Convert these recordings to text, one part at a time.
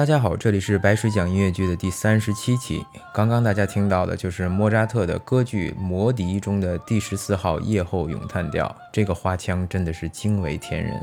大家好，这里是白水讲音乐剧的第三十七期。刚刚大家听到的就是莫扎特的歌剧《魔笛》中的第十四号夜后咏叹调，这个花腔真的是惊为天人。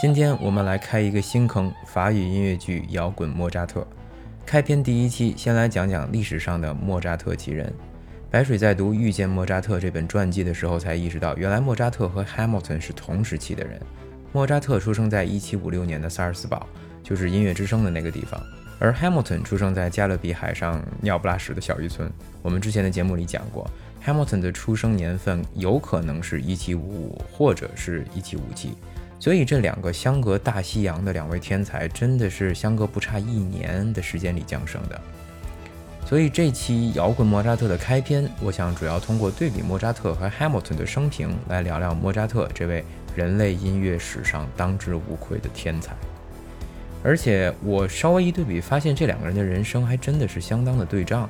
今天我们来开一个新坑——法语音乐剧《摇滚莫扎特》。开篇第一期，先来讲讲历史上的莫扎特其人。白水在读《遇见莫扎特》这本传记的时候，才意识到，原来莫扎特和 Hamilton 是同时期的人。莫扎特出生在1756年的萨尔斯堡，就是音乐之声的那个地方，而 Hamilton 出生在加勒比海上尿不拉屎的小渔村。我们之前的节目里讲过，Hamilton 的出生年份有可能是1755或者是1757，所以这两个相隔大西洋的两位天才，真的是相隔不差一年的时间里降生的。所以这期摇滚莫扎特的开篇，我想主要通过对比莫扎特和 Hamilton 的生平来聊聊莫扎特这位人类音乐史上当之无愧的天才。而且我稍微一对比，发现这两个人的人生还真的是相当的对仗，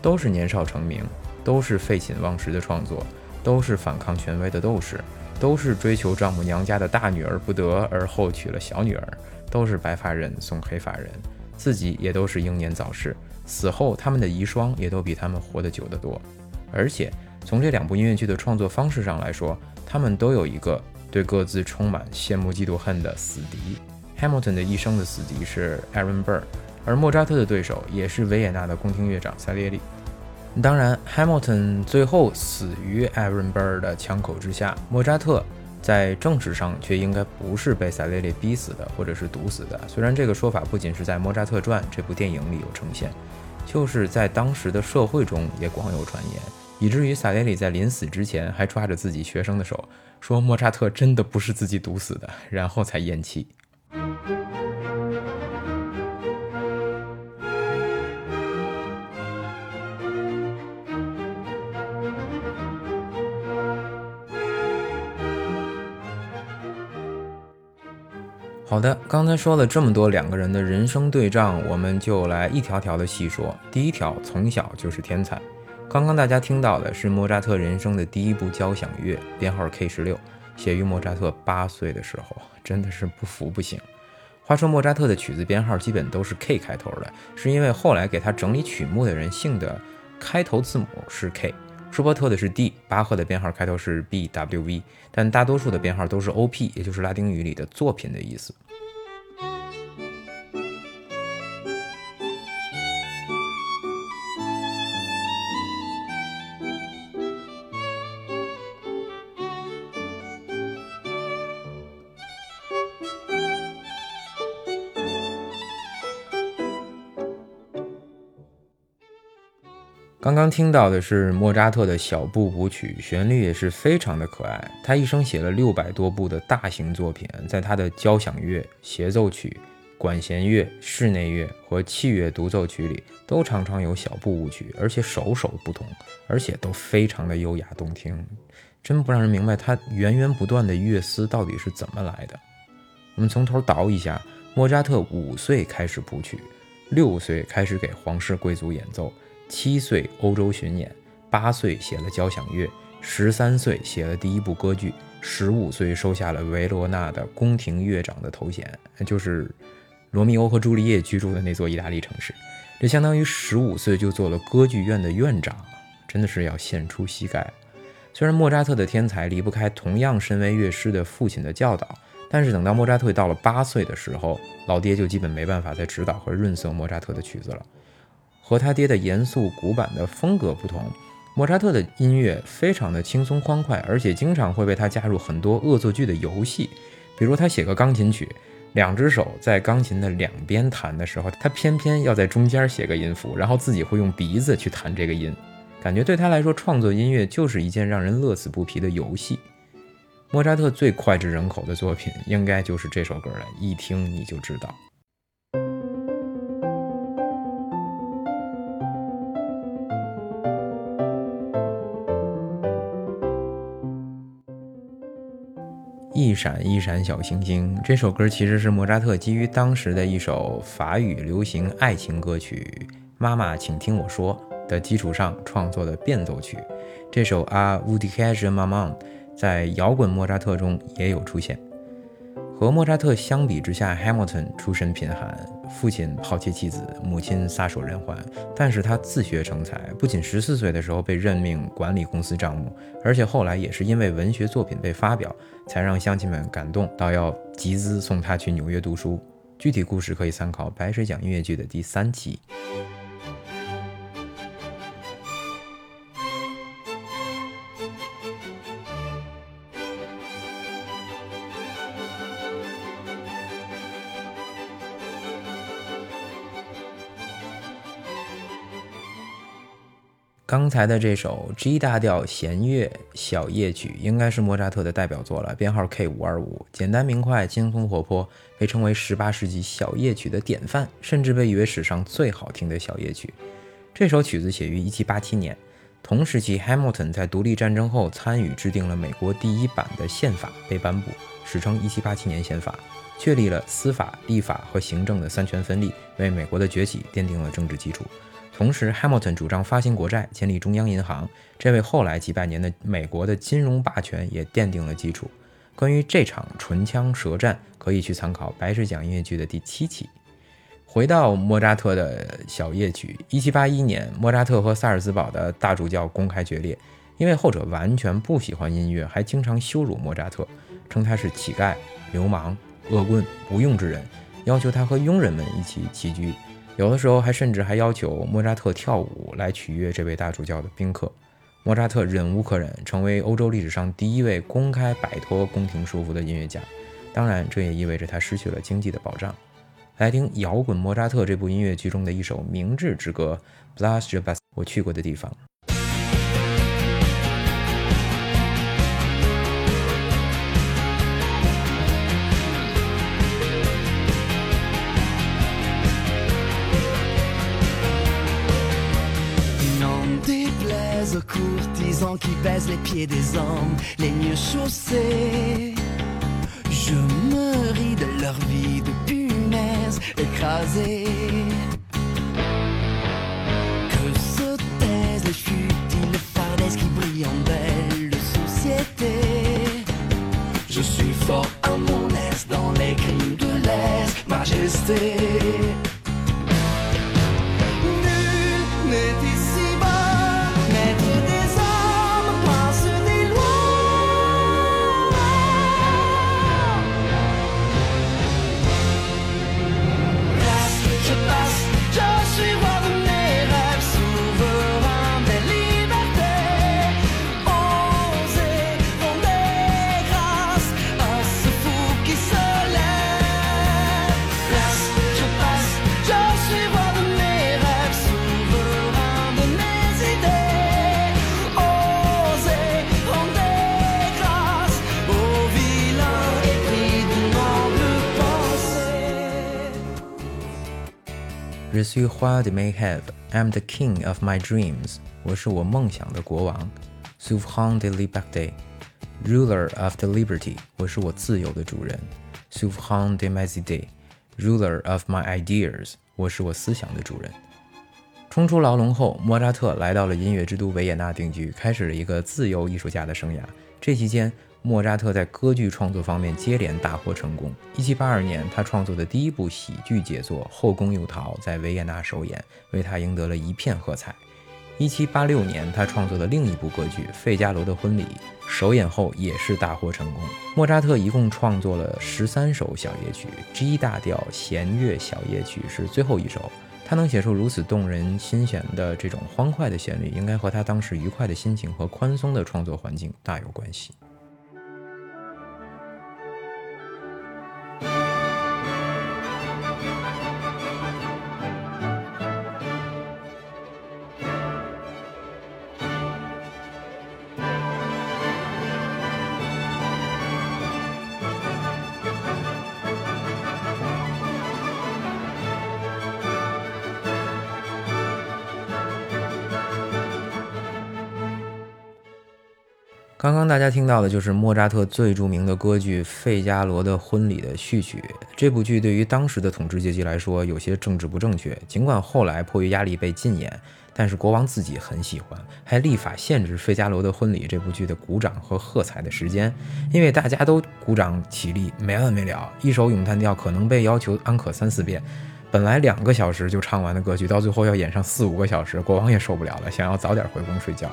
都是年少成名，都是废寝忘食的创作，都是反抗权威的斗士，都是追求丈母娘家的大女儿不得而后娶了小女儿，都是白发人送黑发人，自己也都是英年早逝。死后，他们的遗孀也都比他们活得久得多。而且，从这两部音乐剧的创作方式上来说，他们都有一个对各自充满羡慕、嫉妒、恨的死敌。Hamilton 的一生的死敌是 Aaron Burr，而莫扎特的对手也是维也纳的宫廷乐长塞列利。当然，Hamilton 最后死于 Aaron Burr 的枪口之下，莫扎特。在正史上却应该不是被萨列利逼死的，或者是毒死的。虽然这个说法不仅是在《莫扎特传》这部电影里有呈现，就是在当时的社会中也广有传言，以至于萨列里在临死之前还抓着自己学生的手，说莫扎特真的不是自己毒死的，然后才咽气。好的，刚才说了这么多两个人的人生对仗，我们就来一条条的细说。第一条，从小就是天才。刚刚大家听到的是莫扎特人生的第一部交响乐，编号 K 十六，写于莫扎特八岁的时候，真的是不服不行。话说莫扎特的曲子编号基本都是 K 开头的，是因为后来给他整理曲目的人姓的开头字母是 K。舒伯特的是 D，巴赫的编号开头是 B W V，但大多数的编号都是 O P，也就是拉丁语里的作品的意思。刚刚听到的是莫扎特的小步舞曲，旋律也是非常的可爱。他一生写了六百多部的大型作品，在他的交响乐、协奏曲、管弦乐、室内乐和器乐独奏曲里，都常常有小步舞曲，而且首首不同，而且都非常的优雅动听，真不让人明白他源源不断的乐思到底是怎么来的。我们从头倒一下，莫扎特五岁开始谱曲，六岁开始给皇室贵族演奏。七岁欧洲巡演，八岁写了交响乐，十三岁写了第一部歌剧，十五岁收下了维罗纳的宫廷乐长的头衔，就是罗密欧和朱丽叶居住的那座意大利城市。这相当于十五岁就做了歌剧院的院长，真的是要献出膝盖。虽然莫扎特的天才离不开同样身为乐师的父亲的教导，但是等到莫扎特到了八岁的时候，老爹就基本没办法再指导和润色莫扎特的曲子了。和他爹的严肃古板的风格不同，莫扎特的音乐非常的轻松欢快，而且经常会被他加入很多恶作剧的游戏。比如他写个钢琴曲，两只手在钢琴的两边弹的时候，他偏偏要在中间写个音符，然后自己会用鼻子去弹这个音，感觉对他来说创作音乐就是一件让人乐此不疲的游戏。莫扎特最脍炙人口的作品应该就是这首歌了，一听你就知道。一闪一闪小星星，这首歌其实是莫扎特基于当时的一首法语流行爱情歌曲《妈妈，请听我说》的基础上创作的变奏曲。这首《A v o u d i c a g e Maman》在摇滚莫扎特中也有出现。和莫扎特相比之下，Hamilton 出身贫寒，父亲抛弃妻子，母亲撒手人寰。但是他自学成才，不仅十四岁的时候被任命管理公司账目，而且后来也是因为文学作品被发表，才让乡亲们感动到要集资送他去纽约读书。具体故事可以参考白水讲音乐剧的第三期。刚才的这首 G 大调弦乐小夜曲应该是莫扎特的代表作了，编号 K 五二五，简单明快，轻松活泼，被称为十八世纪小夜曲的典范，甚至被誉为史上最好听的小夜曲。这首曲子写于一七八七年，同时期 Hamilton 在独立战争后参与制定了美国第一版的宪法，被颁布，史称一七八七年宪法，确立了司法、立法和行政的三权分立，为美国的崛起奠定了政治基础。同时，Hamilton 主张发行国债，建立中央银行，这为后来几百年的美国的金融霸权也奠定了基础。关于这场唇枪舌战，可以去参考《白水讲音乐剧》的第七期。回到莫扎特的小夜曲，一七八一年，莫扎特和萨尔兹堡的大主教公开决裂，因为后者完全不喜欢音乐，还经常羞辱莫扎特，称他是乞丐、流氓、恶棍、无用之人，要求他和佣人们一起起居。有的时候还甚至还要求莫扎特跳舞来取悦这位大主教的宾客。莫扎特忍无可忍，成为欧洲历史上第一位公开摆脱宫廷束缚的音乐家。当然，这也意味着他失去了经济的保障。来听《摇滚莫扎特》这部音乐剧中的一首明智之歌《b l a s t Your Bus》，我去过的地方。Courtisans qui baisent les pieds des hommes les mieux chaussés. Je me ris de leur vie de punaise écrasée. Que se taisent les futiles fardaises qui brillent en belle société. Je suis fort à mon aise dans les crimes de l'aise majesté. Je suis roi de mes rêves, I'm the king of my dreams. 我是我梦想的国王。Souverain de liberté, ruler of the liberty. 我是我自由的主人。Souverain de mes idées, ruler of my ideas. 我是我思想的主人。冲出牢笼后，莫扎特来到了音乐之都维也纳定居，开始了一个自由艺术家的生涯。这期间，莫扎特在歌剧创作方面接连大获成功。1782年，他创作的第一部喜剧杰作《后宫诱逃》在维也纳首演，为他赢得了一片喝彩。1786年，他创作的另一部歌剧《费加罗的婚礼》首演后也是大获成功。莫扎特一共创作了十三首小夜曲，G 大调弦乐小夜曲是最后一首。他能写出如此动人心弦的这种欢快的旋律，应该和他当时愉快的心情和宽松的创作环境大有关系。刚刚大家听到的就是莫扎特最著名的歌剧《费加罗的婚礼》的序曲。这部剧对于当时的统治阶级来说有些政治不正确，尽管后来迫于压力被禁演，但是国王自己很喜欢，还立法限制《费加罗的婚礼》这部剧的鼓掌和喝彩的时间，因为大家都鼓掌起立没完没了，一首咏叹调可能被要求安可三四遍。本来两个小时就唱完的歌剧，到最后要演上四五个小时，国王也受不了了，想要早点回宫睡觉。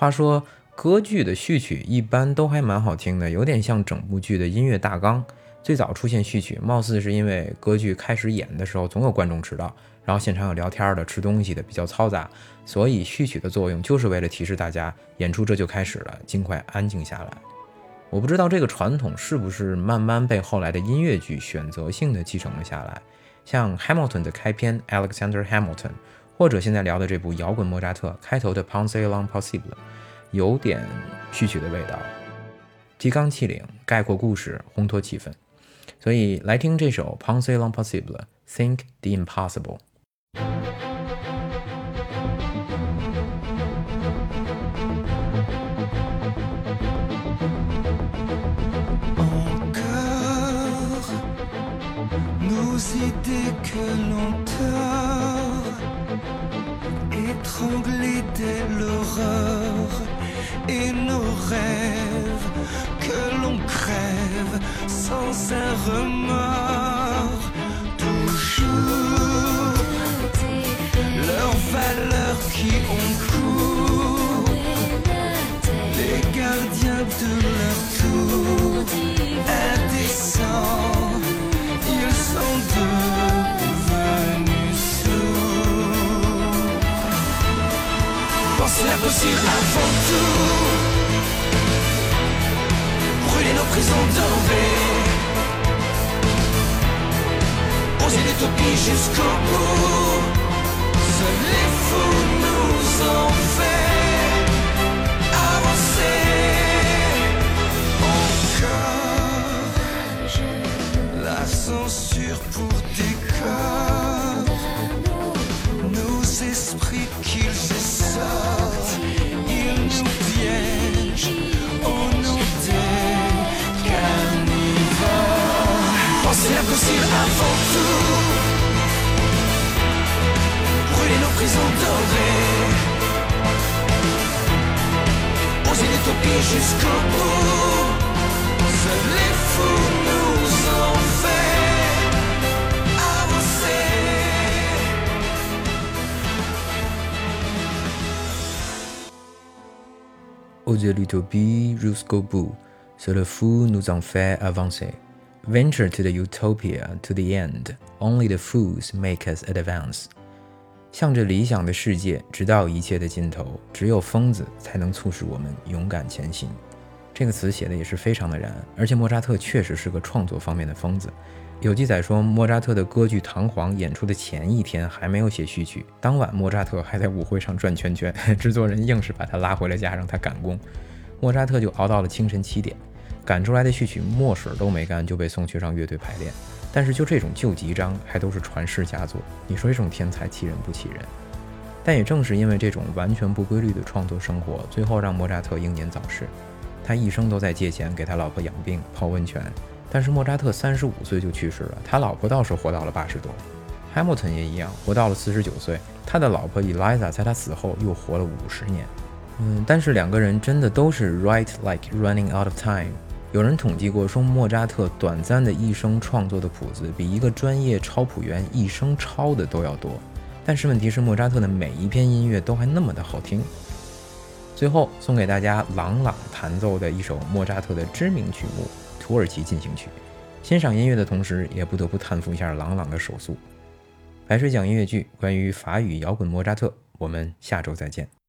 话说，歌剧的序曲一般都还蛮好听的，有点像整部剧的音乐大纲。最早出现序曲，貌似是因为歌剧开始演的时候，总有观众迟到，然后现场有聊天的、吃东西的，比较嘈杂，所以序曲的作用就是为了提示大家，演出这就开始了，尽快安静下来。我不知道这个传统是不是慢慢被后来的音乐剧选择性的继承了下来，像 Hamilton 的开篇 Alexander Hamilton。或者现在聊的这部摇滚莫扎特开头的 Pensée l'impossible，有点序曲的味道，提纲挈领，概括故事，烘托气氛。所以来听这首 Pensée l'impossible，Think the impossible。Sans un remords. Toujours leur valeur qui ont cours, les gardiens de leur tour, indécents, ils sont devenus sourds. Penser l'impossible avant tout, jusqu'au bout. Seuls les fous nous ont fait avancer encore. La censure pour décor, nos esprits qu'ils essortent, ils nous piègent au nom des carnivores. Pensez l'impossible avant tout prisons dorées. Oser l'utopie jusqu'au bout. Seuls les fous nous ont fait avancer. Oser l'utopie jusqu'au bout, c'est le fou nous en fait avancer. Venture to the utopia to the end, only the fools make us advance. 向着理想的世界，直到一切的尽头，只有疯子才能促使我们勇敢前行。这个词写的也是非常的燃，而且莫扎特确实是个创作方面的疯子。有记载说，莫扎特的歌剧《唐璜》演出的前一天还没有写序曲，当晚莫扎特还在舞会上转圈圈，制作人硬是把他拉回了家，让他赶工。莫扎特就熬到了清晨七点，赶出来的序曲墨水都没干就被送去让乐队排练。但是就这种旧集章还都是传世佳作，你说这种天才气人不气人？但也正是因为这种完全不规律的创作生活，最后让莫扎特英年早逝。他一生都在借钱给他老婆养病、泡温泉。但是莫扎特三十五岁就去世了，他老婆倒是活到了八十多。Hamilton 也一样，活到了四十九岁。他的老婆 Eliza 在他死后又活了五十年。嗯，但是两个人真的都是 right like running out of time。有人统计过，说莫扎特短暂的一生创作的谱子，比一个专业抄谱员一生抄的都要多。但是问题是，莫扎特的每一篇音乐都还那么的好听。最后送给大家朗朗弹奏的一首莫扎特的知名曲目《土耳其进行曲》。欣赏音乐的同时，也不得不叹服一下朗朗的手速。白水讲音乐剧，关于法语摇滚莫扎特，我们下周再见。